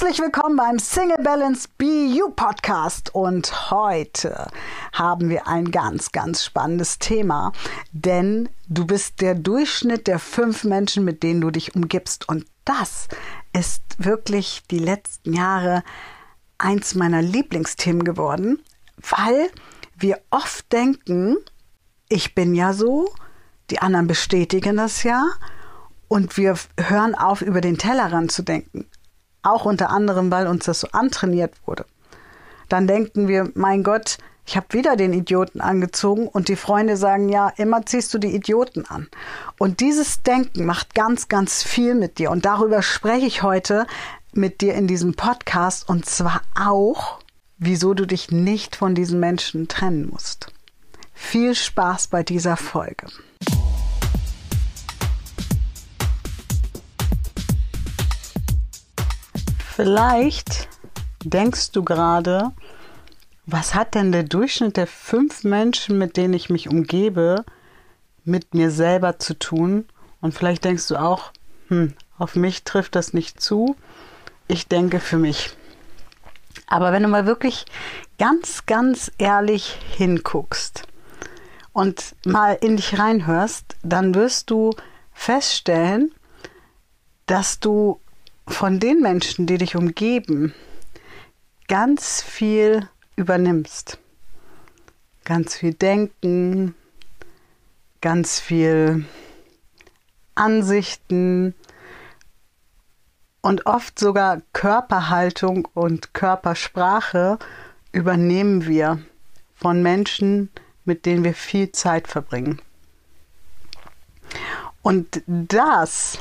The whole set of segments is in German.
Herzlich willkommen beim Single Balance BU Podcast. Und heute haben wir ein ganz, ganz spannendes Thema, denn du bist der Durchschnitt der fünf Menschen, mit denen du dich umgibst. Und das ist wirklich die letzten Jahre eins meiner Lieblingsthemen geworden, weil wir oft denken, ich bin ja so, die anderen bestätigen das ja. Und wir hören auf, über den Tellerrand zu denken. Auch unter anderem, weil uns das so antrainiert wurde. Dann denken wir, mein Gott, ich habe wieder den Idioten angezogen und die Freunde sagen, ja, immer ziehst du die Idioten an. Und dieses Denken macht ganz, ganz viel mit dir. Und darüber spreche ich heute mit dir in diesem Podcast und zwar auch, wieso du dich nicht von diesen Menschen trennen musst. Viel Spaß bei dieser Folge. Vielleicht denkst du gerade, was hat denn der Durchschnitt der fünf Menschen, mit denen ich mich umgebe, mit mir selber zu tun? Und vielleicht denkst du auch, hm, auf mich trifft das nicht zu. Ich denke für mich. Aber wenn du mal wirklich ganz, ganz ehrlich hinguckst und mal in dich reinhörst, dann wirst du feststellen, dass du von den Menschen, die dich umgeben, ganz viel übernimmst. Ganz viel Denken, ganz viel Ansichten und oft sogar Körperhaltung und Körpersprache übernehmen wir von Menschen, mit denen wir viel Zeit verbringen. Und das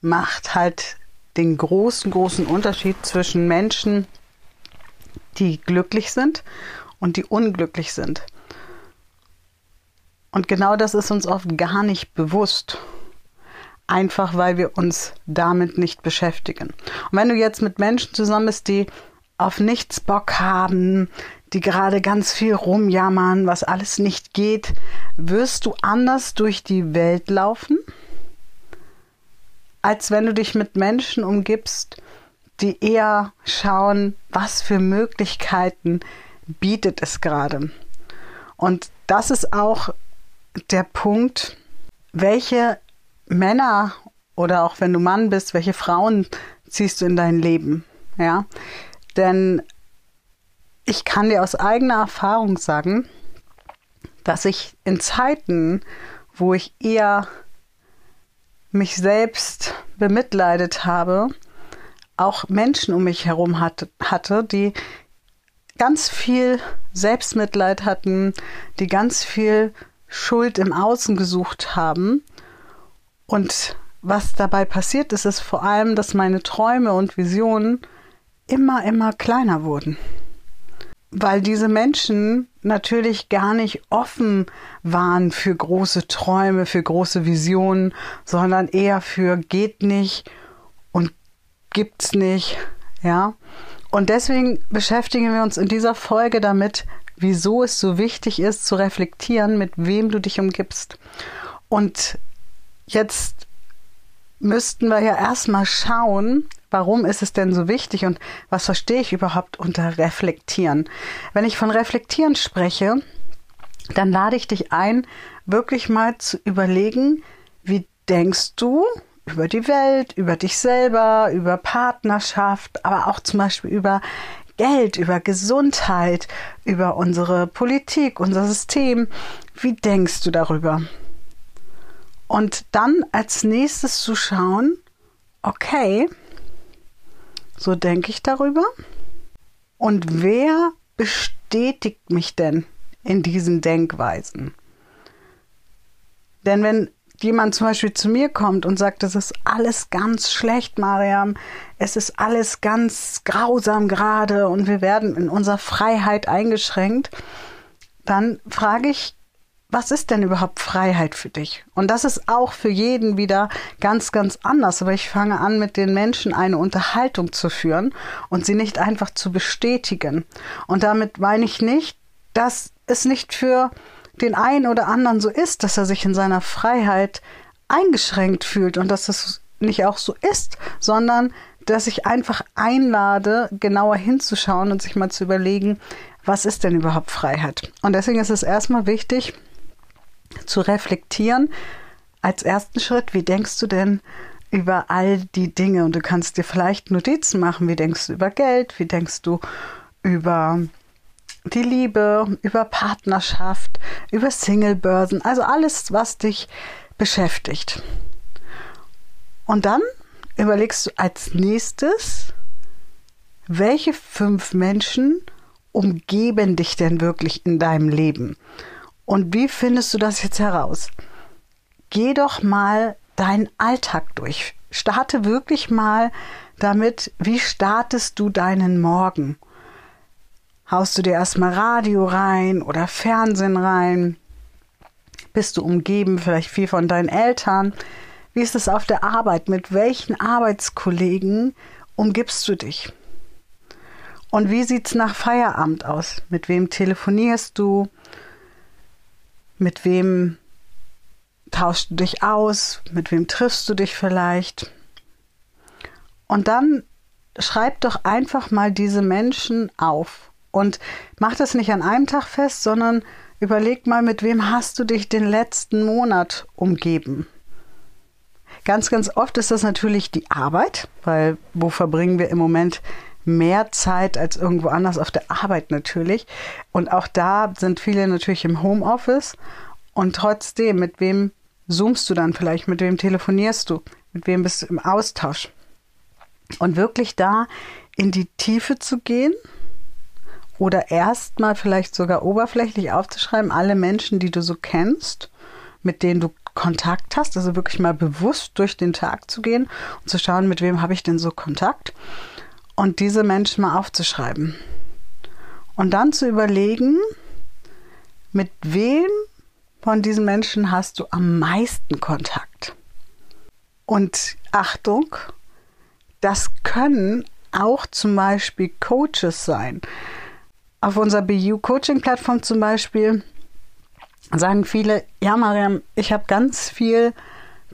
macht halt den großen, großen Unterschied zwischen Menschen, die glücklich sind und die unglücklich sind. Und genau das ist uns oft gar nicht bewusst. Einfach weil wir uns damit nicht beschäftigen. Und wenn du jetzt mit Menschen zusammen bist, die auf nichts Bock haben, die gerade ganz viel rumjammern, was alles nicht geht, wirst du anders durch die Welt laufen? Als wenn du dich mit Menschen umgibst, die eher schauen, was für Möglichkeiten bietet es gerade. Und das ist auch der Punkt, welche Männer oder auch wenn du Mann bist, welche Frauen ziehst du in dein Leben, ja? Denn ich kann dir aus eigener Erfahrung sagen, dass ich in Zeiten, wo ich eher mich selbst bemitleidet habe, auch Menschen um mich herum hatte, hatte, die ganz viel Selbstmitleid hatten, die ganz viel Schuld im Außen gesucht haben. Und was dabei passiert ist, ist vor allem, dass meine Träume und Visionen immer, immer kleiner wurden weil diese Menschen natürlich gar nicht offen waren für große Träume, für große Visionen, sondern eher für geht nicht und gibt's nicht, ja. Und deswegen beschäftigen wir uns in dieser Folge damit, wieso es so wichtig ist zu reflektieren, mit wem du dich umgibst. Und jetzt müssten wir ja erstmal schauen, Warum ist es denn so wichtig und was verstehe ich überhaupt unter Reflektieren? Wenn ich von Reflektieren spreche, dann lade ich dich ein, wirklich mal zu überlegen, wie denkst du über die Welt, über dich selber, über Partnerschaft, aber auch zum Beispiel über Geld, über Gesundheit, über unsere Politik, unser System. Wie denkst du darüber? Und dann als nächstes zu schauen, okay, so denke ich darüber. Und wer bestätigt mich denn in diesen Denkweisen? Denn wenn jemand zum Beispiel zu mir kommt und sagt, es ist alles ganz schlecht, Mariam, es ist alles ganz grausam gerade und wir werden in unserer Freiheit eingeschränkt, dann frage ich was ist denn überhaupt Freiheit für dich? Und das ist auch für jeden wieder ganz, ganz anders. Aber ich fange an, mit den Menschen eine Unterhaltung zu führen und sie nicht einfach zu bestätigen. Und damit meine ich nicht, dass es nicht für den einen oder anderen so ist, dass er sich in seiner Freiheit eingeschränkt fühlt und dass es nicht auch so ist, sondern dass ich einfach einlade, genauer hinzuschauen und sich mal zu überlegen, was ist denn überhaupt Freiheit? Und deswegen ist es erstmal wichtig zu reflektieren, als ersten Schritt, wie denkst du denn über all die Dinge? Und du kannst dir vielleicht Notizen machen, wie denkst du über Geld, wie denkst du über die Liebe, über Partnerschaft, über Singlebörsen, also alles, was dich beschäftigt. Und dann überlegst du als nächstes, welche fünf Menschen umgeben dich denn wirklich in deinem Leben? Und wie findest du das jetzt heraus? Geh doch mal deinen Alltag durch. Starte wirklich mal damit, wie startest du deinen Morgen? Haust du dir erstmal Radio rein oder Fernsehen rein? Bist du umgeben vielleicht viel von deinen Eltern? Wie ist es auf der Arbeit? Mit welchen Arbeitskollegen umgibst du dich? Und wie sieht es nach Feierabend aus? Mit wem telefonierst du? Mit wem tauschst du dich aus? Mit wem triffst du dich vielleicht? Und dann schreib doch einfach mal diese Menschen auf und mach das nicht an einem Tag fest, sondern überleg mal, mit wem hast du dich den letzten Monat umgeben? Ganz, ganz oft ist das natürlich die Arbeit, weil wo verbringen wir im Moment mehr Zeit als irgendwo anders auf der Arbeit natürlich. Und auch da sind viele natürlich im Homeoffice. Und trotzdem, mit wem zoomst du dann vielleicht? Mit wem telefonierst du? Mit wem bist du im Austausch? Und wirklich da in die Tiefe zu gehen oder erstmal vielleicht sogar oberflächlich aufzuschreiben, alle Menschen, die du so kennst, mit denen du Kontakt hast, also wirklich mal bewusst durch den Tag zu gehen und zu schauen, mit wem habe ich denn so Kontakt und diese Menschen mal aufzuschreiben. Und dann zu überlegen, mit wem von diesen Menschen hast du am meisten Kontakt. Und Achtung, das können auch zum Beispiel Coaches sein. Auf unserer BU Coaching Plattform zum Beispiel sagen viele, ja Mariam, ich habe ganz viel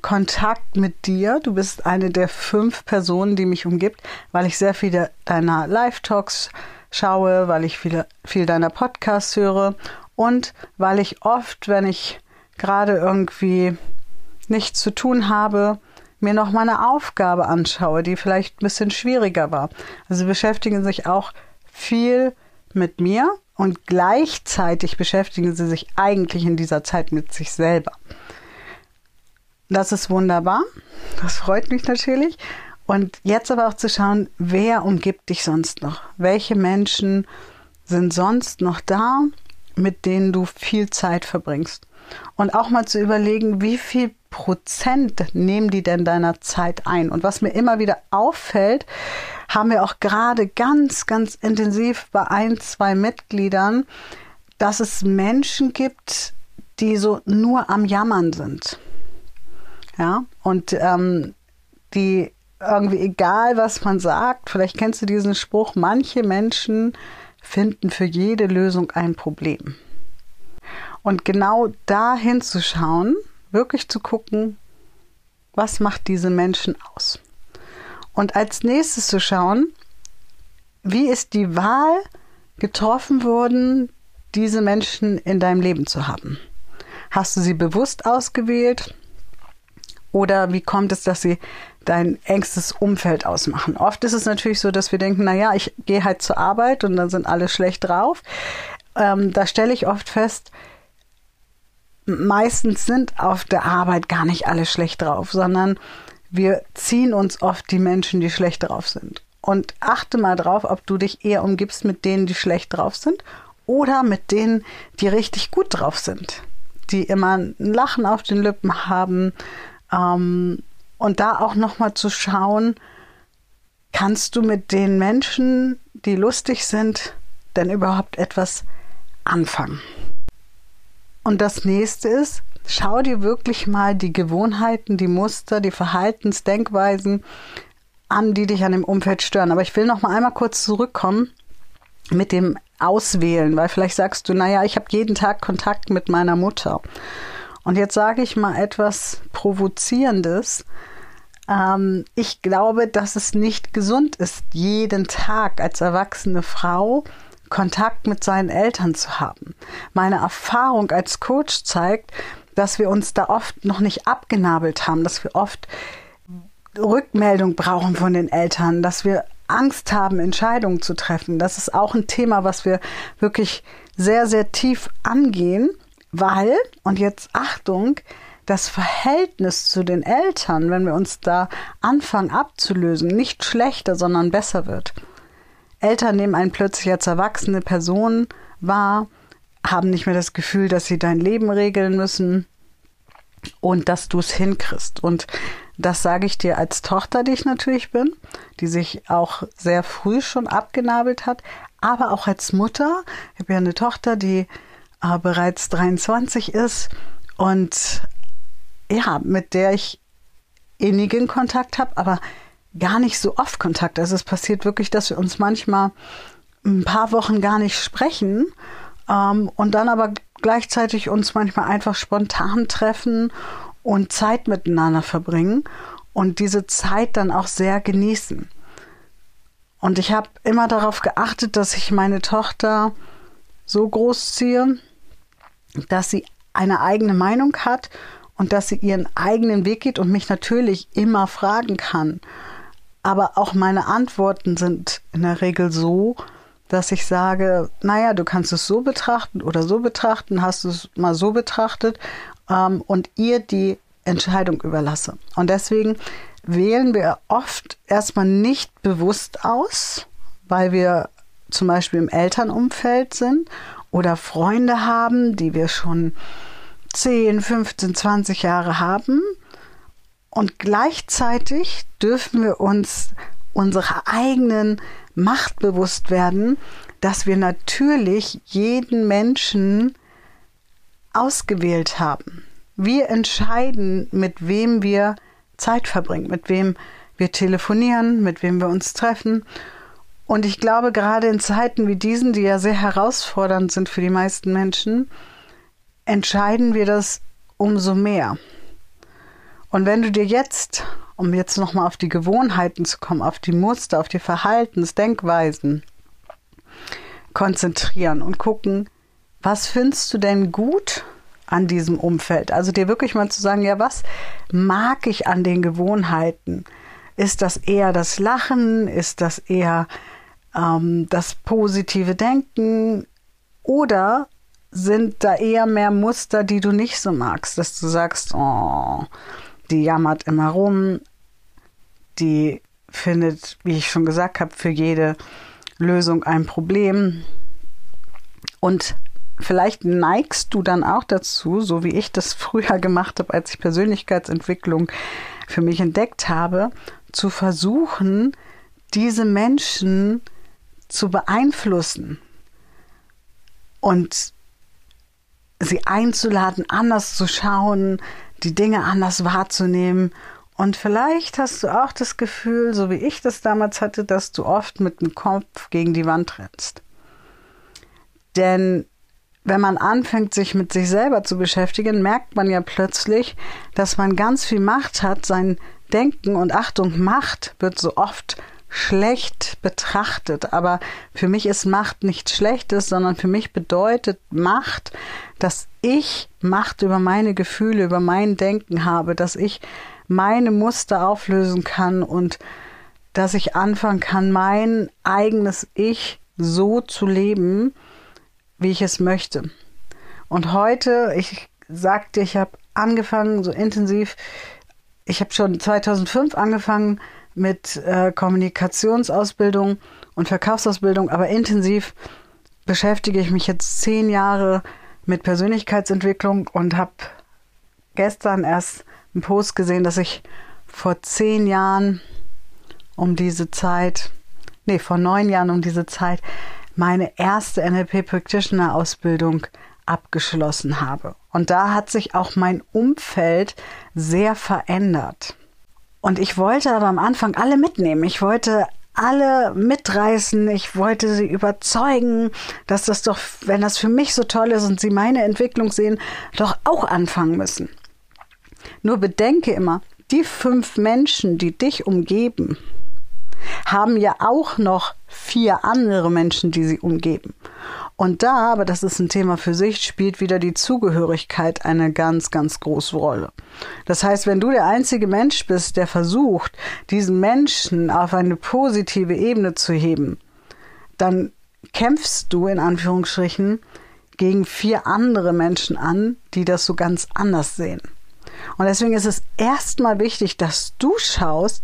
Kontakt mit dir. Du bist eine der fünf Personen, die mich umgibt, weil ich sehr viele deiner Live-Talks schaue, weil ich viele, viel deiner Podcasts höre und weil ich oft, wenn ich gerade irgendwie nichts zu tun habe, mir noch meine Aufgabe anschaue, die vielleicht ein bisschen schwieriger war. Also beschäftigen sich auch viel mit mir und gleichzeitig beschäftigen sie sich eigentlich in dieser Zeit mit sich selber. Das ist wunderbar. Das freut mich natürlich. Und jetzt aber auch zu schauen, wer umgibt dich sonst noch? Welche Menschen sind sonst noch da, mit denen du viel Zeit verbringst? Und auch mal zu überlegen, wie viel Prozent nehmen die denn deiner Zeit ein? Und was mir immer wieder auffällt, haben wir auch gerade ganz, ganz intensiv bei ein, zwei Mitgliedern, dass es Menschen gibt, die so nur am Jammern sind. Ja, und ähm, die irgendwie egal, was man sagt, vielleicht kennst du diesen Spruch, manche Menschen finden für jede Lösung ein Problem. Und genau da hinzuschauen, wirklich zu gucken, was macht diese Menschen aus? Und als nächstes zu schauen, wie ist die Wahl getroffen worden, diese Menschen in deinem Leben zu haben? Hast du sie bewusst ausgewählt? Oder wie kommt es, dass sie dein engstes Umfeld ausmachen? Oft ist es natürlich so, dass wir denken, na ja, ich gehe halt zur Arbeit und dann sind alle schlecht drauf. Ähm, da stelle ich oft fest, meistens sind auf der Arbeit gar nicht alle schlecht drauf, sondern wir ziehen uns oft die Menschen, die schlecht drauf sind. Und achte mal drauf, ob du dich eher umgibst mit denen, die schlecht drauf sind oder mit denen, die richtig gut drauf sind, die immer ein Lachen auf den Lippen haben, ähm, und da auch nochmal zu schauen, kannst du mit den Menschen, die lustig sind, denn überhaupt etwas anfangen? Und das nächste ist, schau dir wirklich mal die Gewohnheiten, die Muster, die Verhaltensdenkweisen an, die dich an dem Umfeld stören. Aber ich will noch mal einmal kurz zurückkommen mit dem Auswählen, weil vielleicht sagst du, naja, ich habe jeden Tag Kontakt mit meiner Mutter. Und jetzt sage ich mal etwas Provozierendes. ähm, ich glaube, dass es nicht gesund ist, jeden Tag als erwachsene Frau Kontakt mit seinen Eltern zu haben. Meine Erfahrung als Coach zeigt, dass wir uns da oft noch nicht abgenabelt haben, dass wir oft Rückmeldung brauchen von den Eltern, dass wir Angst haben, Entscheidungen zu treffen. Das ist auch ein Thema, was wir wirklich sehr, sehr tief angehen, weil, und jetzt Achtung, das Verhältnis zu den Eltern, wenn wir uns da anfangen abzulösen, nicht schlechter, sondern besser wird. Eltern nehmen einen plötzlich als erwachsene Person wahr, haben nicht mehr das Gefühl, dass sie dein Leben regeln müssen und dass du es hinkriegst. Und das sage ich dir als Tochter, die ich natürlich bin, die sich auch sehr früh schon abgenabelt hat, aber auch als Mutter. Ich habe ja eine Tochter, die äh, bereits 23 ist und ja, mit der ich innigen Kontakt habe, aber gar nicht so oft Kontakt. Also es passiert wirklich, dass wir uns manchmal ein paar Wochen gar nicht sprechen ähm, und dann aber gleichzeitig uns manchmal einfach spontan treffen und Zeit miteinander verbringen und diese Zeit dann auch sehr genießen. Und ich habe immer darauf geachtet, dass ich meine Tochter so großziehe, dass sie eine eigene Meinung hat und dass sie ihren eigenen Weg geht und mich natürlich immer fragen kann. Aber auch meine Antworten sind in der Regel so, dass ich sage, naja, du kannst es so betrachten oder so betrachten, hast du es mal so betrachtet ähm, und ihr die Entscheidung überlasse. Und deswegen wählen wir oft erstmal nicht bewusst aus, weil wir zum Beispiel im Elternumfeld sind oder Freunde haben, die wir schon 10, 15, 20 Jahre haben. Und gleichzeitig dürfen wir uns unserer eigenen Macht bewusst werden, dass wir natürlich jeden Menschen ausgewählt haben. Wir entscheiden, mit wem wir Zeit verbringen, mit wem wir telefonieren, mit wem wir uns treffen. Und ich glaube, gerade in Zeiten wie diesen, die ja sehr herausfordernd sind für die meisten Menschen, entscheiden wir das umso mehr. Und wenn du dir jetzt, um jetzt nochmal auf die Gewohnheiten zu kommen, auf die Muster, auf die Verhaltensdenkweisen konzentrieren und gucken, was findest du denn gut an diesem Umfeld? Also dir wirklich mal zu sagen, ja, was mag ich an den Gewohnheiten? Ist das eher das Lachen? Ist das eher ähm, das positive Denken? Oder sind da eher mehr Muster, die du nicht so magst, dass du sagst, oh, die jammert immer rum, die findet, wie ich schon gesagt habe, für jede Lösung ein Problem. Und vielleicht neigst du dann auch dazu, so wie ich das früher gemacht habe, als ich Persönlichkeitsentwicklung für mich entdeckt habe, zu versuchen, diese Menschen zu beeinflussen und sie einzuladen, anders zu schauen, die Dinge anders wahrzunehmen. Und vielleicht hast du auch das Gefühl, so wie ich das damals hatte, dass du oft mit dem Kopf gegen die Wand rennst. Denn wenn man anfängt, sich mit sich selber zu beschäftigen, merkt man ja plötzlich, dass man ganz viel Macht hat. Sein Denken und Achtung, Macht wird so oft schlecht betrachtet. Aber für mich ist Macht nichts Schlechtes, sondern für mich bedeutet Macht, dass ich Macht über meine Gefühle, über mein Denken habe, dass ich meine Muster auflösen kann und dass ich anfangen kann, mein eigenes Ich so zu leben, wie ich es möchte. Und heute, ich sagte, ich habe angefangen so intensiv, ich habe schon 2005 angefangen, mit äh, Kommunikationsausbildung und Verkaufsausbildung, aber intensiv beschäftige ich mich jetzt zehn Jahre mit Persönlichkeitsentwicklung und habe gestern erst einen Post gesehen, dass ich vor zehn Jahren um diese Zeit, nee, vor neun Jahren um diese Zeit meine erste NLP Practitioner Ausbildung abgeschlossen habe. Und da hat sich auch mein Umfeld sehr verändert. Und ich wollte aber am Anfang alle mitnehmen. Ich wollte alle mitreißen. Ich wollte sie überzeugen, dass das doch, wenn das für mich so toll ist und sie meine Entwicklung sehen, doch auch anfangen müssen. Nur bedenke immer, die fünf Menschen, die dich umgeben, haben ja auch noch vier andere Menschen, die sie umgeben. Und da, aber das ist ein Thema für sich, spielt wieder die Zugehörigkeit eine ganz, ganz große Rolle. Das heißt, wenn du der einzige Mensch bist, der versucht, diesen Menschen auf eine positive Ebene zu heben, dann kämpfst du in Anführungsstrichen gegen vier andere Menschen an, die das so ganz anders sehen. Und deswegen ist es erstmal wichtig, dass du schaust,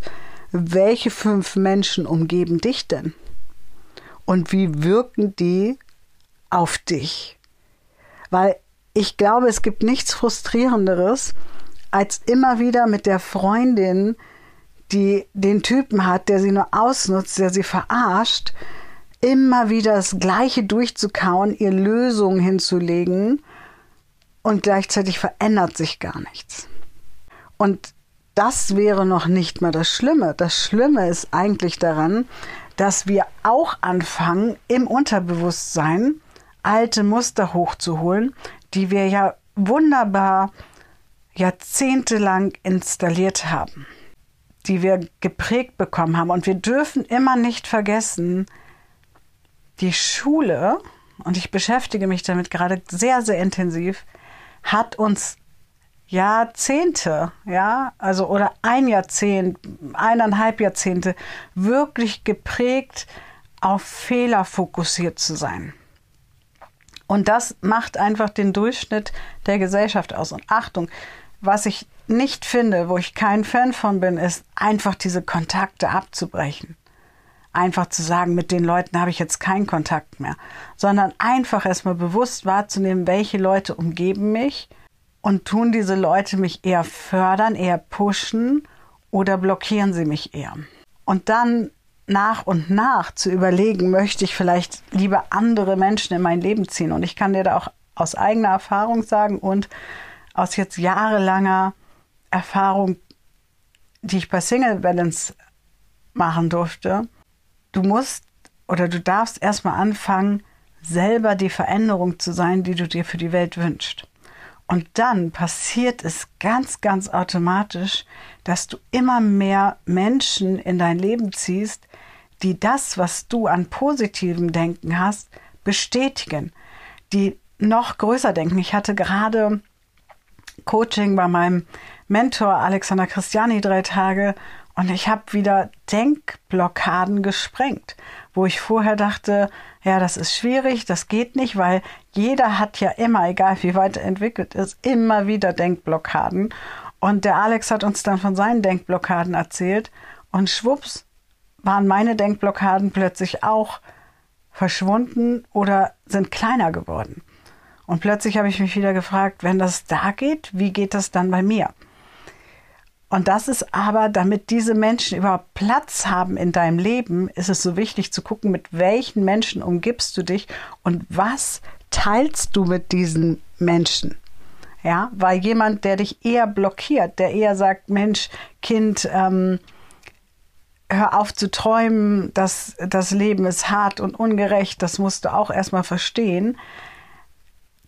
welche fünf Menschen umgeben dich denn? Und wie wirken die auf dich? Weil ich glaube, es gibt nichts Frustrierenderes, als immer wieder mit der Freundin, die den Typen hat, der sie nur ausnutzt, der sie verarscht, immer wieder das Gleiche durchzukauen, ihr Lösungen hinzulegen und gleichzeitig verändert sich gar nichts. Und das wäre noch nicht mal das Schlimme. Das Schlimme ist eigentlich daran, dass wir auch anfangen, im Unterbewusstsein alte Muster hochzuholen, die wir ja wunderbar jahrzehntelang installiert haben, die wir geprägt bekommen haben. Und wir dürfen immer nicht vergessen, die Schule, und ich beschäftige mich damit gerade sehr, sehr intensiv, hat uns Jahrzehnte, ja, also oder ein Jahrzehnt, eineinhalb Jahrzehnte wirklich geprägt, auf Fehler fokussiert zu sein. Und das macht einfach den Durchschnitt der Gesellschaft aus. Und Achtung, was ich nicht finde, wo ich kein Fan von bin, ist einfach diese Kontakte abzubrechen. Einfach zu sagen, mit den Leuten habe ich jetzt keinen Kontakt mehr, sondern einfach erstmal bewusst wahrzunehmen, welche Leute umgeben mich und tun diese Leute mich eher fördern, eher pushen oder blockieren sie mich eher. Und dann nach und nach zu überlegen, möchte ich vielleicht lieber andere Menschen in mein Leben ziehen. Und ich kann dir da auch aus eigener Erfahrung sagen und aus jetzt jahrelanger Erfahrung, die ich bei Single Balance machen durfte, du musst oder du darfst erstmal anfangen, selber die Veränderung zu sein, die du dir für die Welt wünschst. Und dann passiert es ganz, ganz automatisch, dass du immer mehr Menschen in dein Leben ziehst, die das, was du an positivem Denken hast, bestätigen, die noch größer denken. Ich hatte gerade Coaching bei meinem Mentor Alexander Christiani drei Tage und ich habe wieder Denkblockaden gesprengt, wo ich vorher dachte, ja, das ist schwierig, das geht nicht, weil jeder hat ja immer, egal wie weit er entwickelt ist, immer wieder Denkblockaden. Und der Alex hat uns dann von seinen Denkblockaden erzählt und schwupps waren meine Denkblockaden plötzlich auch verschwunden oder sind kleiner geworden. Und plötzlich habe ich mich wieder gefragt, wenn das da geht, wie geht das dann bei mir? Und das ist aber, damit diese Menschen überhaupt Platz haben in deinem Leben, ist es so wichtig zu gucken, mit welchen Menschen umgibst du dich und was teilst du mit diesen Menschen. Ja, weil jemand, der dich eher blockiert, der eher sagt, Mensch, Kind, ähm, hör auf zu träumen, dass das Leben ist hart und ungerecht, das musst du auch erstmal verstehen,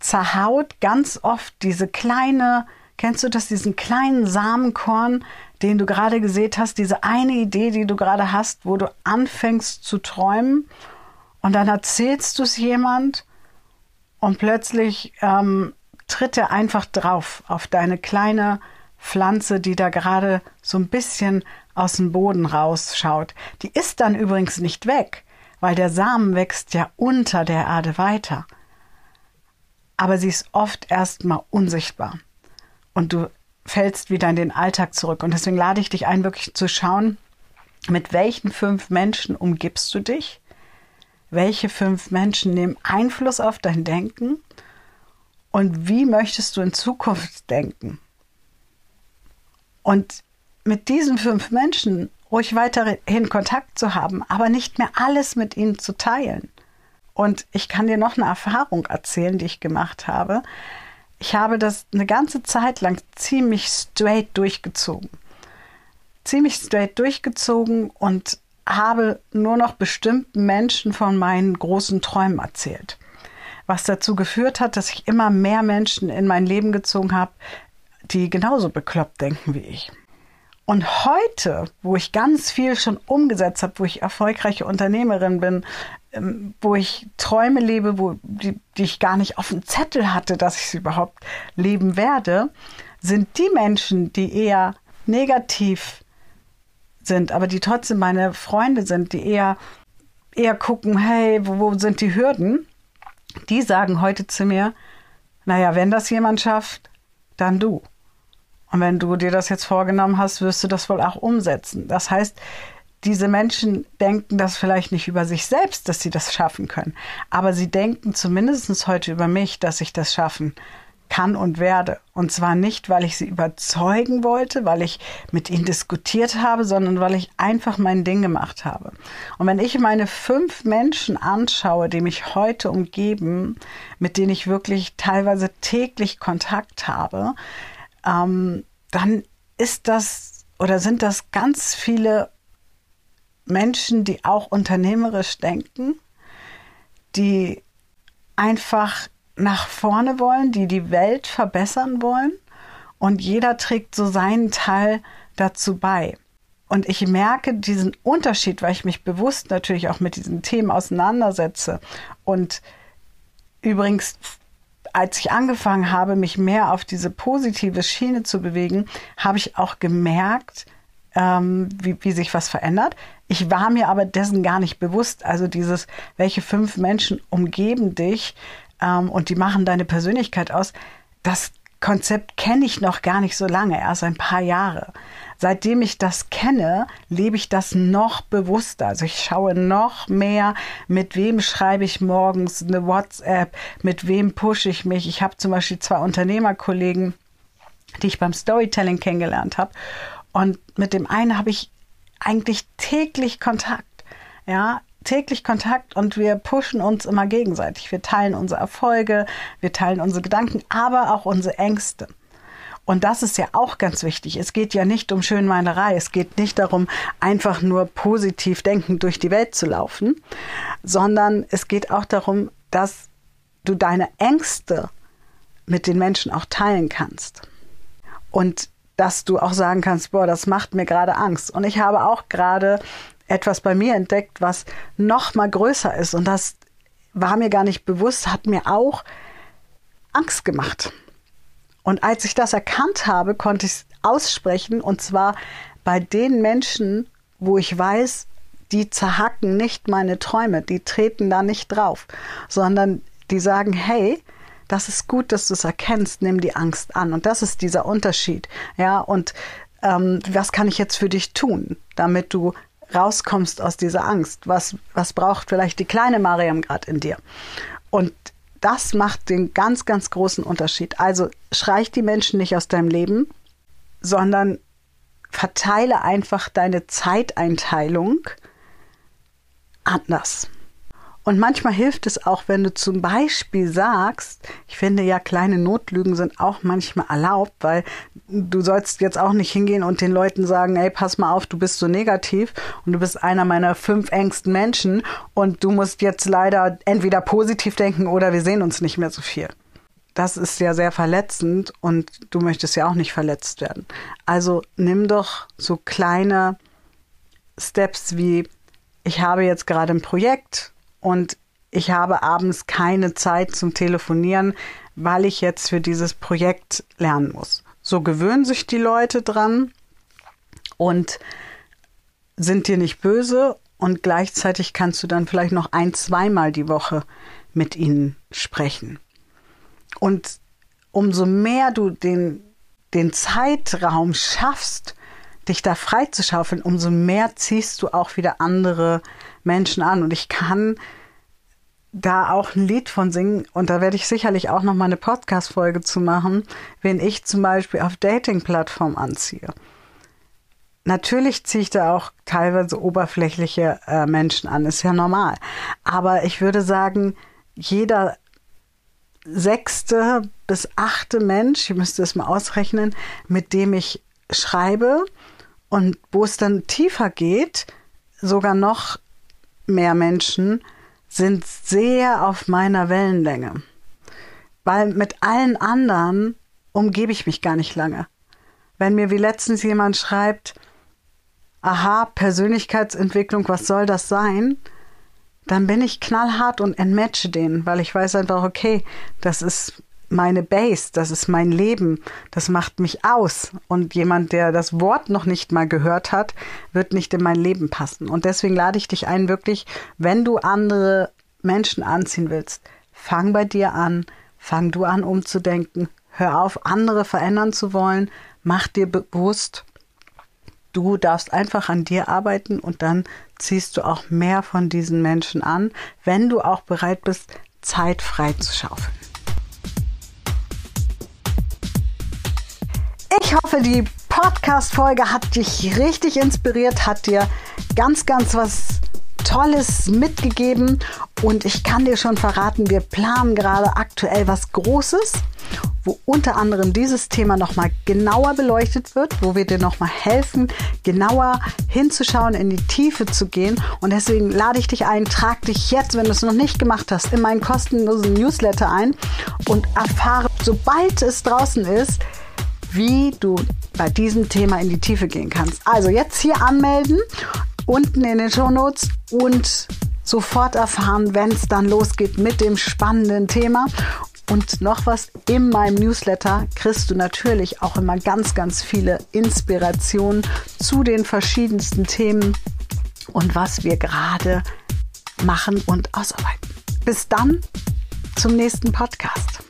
zerhaut ganz oft diese kleine Kennst du das, diesen kleinen Samenkorn, den du gerade gesät hast, diese eine Idee, die du gerade hast, wo du anfängst zu träumen und dann erzählst du es jemand und plötzlich ähm, tritt er einfach drauf auf deine kleine Pflanze, die da gerade so ein bisschen aus dem Boden rausschaut. Die ist dann übrigens nicht weg, weil der Samen wächst ja unter der Erde weiter. Aber sie ist oft erstmal unsichtbar und du fällst wieder in den Alltag zurück. Und deswegen lade ich dich ein, wirklich zu schauen, mit welchen fünf Menschen umgibst du dich? Welche fünf Menschen nehmen Einfluss auf dein Denken? Und wie möchtest du in Zukunft denken? Und mit diesen fünf Menschen ruhig weiterhin Kontakt zu haben, aber nicht mehr alles mit ihnen zu teilen. Und ich kann dir noch eine Erfahrung erzählen, die ich gemacht habe ich habe das eine ganze Zeit lang ziemlich straight durchgezogen. Ziemlich straight durchgezogen und habe nur noch bestimmten Menschen von meinen großen Träumen erzählt. Was dazu geführt hat, dass ich immer mehr Menschen in mein Leben gezogen habe, die genauso bekloppt denken wie ich. Und heute, wo ich ganz viel schon umgesetzt habe, wo ich erfolgreiche Unternehmerin bin, ähm, wo ich Träume lebe, wo, die, die ich gar nicht auf dem Zettel hatte, dass ich sie überhaupt leben werde, sind die Menschen, die eher negativ sind, aber die trotzdem meine Freunde sind, die eher, eher gucken, hey, wo, wo sind die Hürden? Die sagen heute zu mir, naja, wenn das jemand schafft, dann du. Und wenn du dir das jetzt vorgenommen hast, wirst du das wohl auch umsetzen. Das heißt, diese Menschen denken das vielleicht nicht über sich selbst, dass sie das schaffen können. Aber sie denken zumindest heute über mich, dass ich das schaffen kann und werde. Und zwar nicht, weil ich sie überzeugen wollte, weil ich mit ihnen diskutiert habe, sondern weil ich einfach mein Ding gemacht habe. Und wenn ich meine fünf Menschen anschaue, die mich heute umgeben, mit denen ich wirklich teilweise täglich Kontakt habe, ähm, dann ist das oder sind das ganz viele Menschen, die auch unternehmerisch denken, die einfach nach vorne wollen, die die Welt verbessern wollen und jeder trägt so seinen Teil dazu bei. Und ich merke diesen Unterschied, weil ich mich bewusst natürlich auch mit diesen Themen auseinandersetze. Und übrigens als ich angefangen habe, mich mehr auf diese positive Schiene zu bewegen, habe ich auch gemerkt, ähm, wie, wie sich was verändert. Ich war mir aber dessen gar nicht bewusst. Also dieses, welche fünf Menschen umgeben dich ähm, und die machen deine Persönlichkeit aus, das Konzept kenne ich noch gar nicht so lange, erst ein paar Jahre. Seitdem ich das kenne, lebe ich das noch bewusster. Also ich schaue noch mehr, mit wem schreibe ich morgens eine WhatsApp, mit wem pushe ich mich. Ich habe zum Beispiel zwei Unternehmerkollegen, die ich beim Storytelling kennengelernt habe. Und mit dem einen habe ich eigentlich täglich Kontakt. Ja, täglich Kontakt und wir pushen uns immer gegenseitig. Wir teilen unsere Erfolge, wir teilen unsere Gedanken, aber auch unsere Ängste. Und das ist ja auch ganz wichtig. Es geht ja nicht um Schönmeinerei. Es geht nicht darum, einfach nur positiv denkend durch die Welt zu laufen, sondern es geht auch darum, dass du deine Ängste mit den Menschen auch teilen kannst. Und dass du auch sagen kannst, boah, das macht mir gerade Angst. Und ich habe auch gerade etwas bei mir entdeckt, was noch mal größer ist. Und das war mir gar nicht bewusst, hat mir auch Angst gemacht. Und als ich das erkannt habe, konnte ich es aussprechen. Und zwar bei den Menschen, wo ich weiß, die zerhacken nicht meine Träume, die treten da nicht drauf, sondern die sagen, hey, das ist gut, dass du es erkennst, nimm die Angst an. Und das ist dieser Unterschied. Ja, und ähm, was kann ich jetzt für dich tun, damit du rauskommst aus dieser Angst? Was, was braucht vielleicht die kleine Mariam gerade in dir? Und das macht den ganz, ganz großen Unterschied. Also schreich die Menschen nicht aus deinem Leben, sondern verteile einfach deine Zeiteinteilung anders. Und manchmal hilft es auch, wenn du zum Beispiel sagst, ich finde ja, kleine Notlügen sind auch manchmal erlaubt, weil du sollst jetzt auch nicht hingehen und den Leuten sagen, ey, pass mal auf, du bist so negativ und du bist einer meiner fünf engsten Menschen und du musst jetzt leider entweder positiv denken oder wir sehen uns nicht mehr so viel. Das ist ja sehr verletzend und du möchtest ja auch nicht verletzt werden. Also nimm doch so kleine Steps wie, ich habe jetzt gerade ein Projekt, und ich habe abends keine Zeit zum Telefonieren, weil ich jetzt für dieses Projekt lernen muss. So gewöhnen sich die Leute dran und sind dir nicht böse und gleichzeitig kannst du dann vielleicht noch ein, zweimal die Woche mit ihnen sprechen. Und umso mehr du den, den Zeitraum schaffst, dich da freizuschaufeln, umso mehr ziehst du auch wieder andere Menschen an. Und ich kann da auch ein Lied von singen und da werde ich sicherlich auch noch mal eine Podcast-Folge zu machen, wenn ich zum Beispiel auf Dating-Plattformen anziehe. Natürlich ziehe ich da auch teilweise oberflächliche äh, Menschen an, ist ja normal. Aber ich würde sagen, jeder sechste bis achte Mensch, ihr müsst es mal ausrechnen, mit dem ich schreibe und wo es dann tiefer geht, sogar noch mehr Menschen sind sehr auf meiner Wellenlänge. Weil mit allen anderen umgebe ich mich gar nicht lange. wenn mir wie letztens jemand schreibt, aha, Persönlichkeitsentwicklung, was soll das sein? Dann bin ich knallhart und entmatche den, weil ich weiß einfach, okay, das ist meine Base, das ist mein Leben, das macht mich aus. Und jemand, der das Wort noch nicht mal gehört hat, wird nicht in mein Leben passen. Und deswegen lade ich dich ein, wirklich, wenn du andere Menschen anziehen willst, fang bei dir an, fang du an umzudenken, hör auf, andere verändern zu wollen, mach dir bewusst, du darfst einfach an dir arbeiten und dann ziehst du auch mehr von diesen Menschen an, wenn du auch bereit bist, Zeit frei zu schaufeln. Ich hoffe, die Podcast-Folge hat dich richtig inspiriert, hat dir ganz, ganz was Tolles mitgegeben und ich kann dir schon verraten, wir planen gerade aktuell was Großes, wo unter anderem dieses Thema nochmal genauer beleuchtet wird, wo wir dir nochmal helfen, genauer hinzuschauen, in die Tiefe zu gehen. Und deswegen lade ich dich ein, trag dich jetzt, wenn du es noch nicht gemacht hast, in meinen kostenlosen Newsletter ein und erfahre, sobald es draußen ist, wie du bei diesem Thema in die Tiefe gehen kannst. Also jetzt hier anmelden, unten in den Show Notes und sofort erfahren, wenn es dann losgeht mit dem spannenden Thema. Und noch was, in meinem Newsletter kriegst du natürlich auch immer ganz, ganz viele Inspirationen zu den verschiedensten Themen und was wir gerade machen und ausarbeiten. Bis dann zum nächsten Podcast.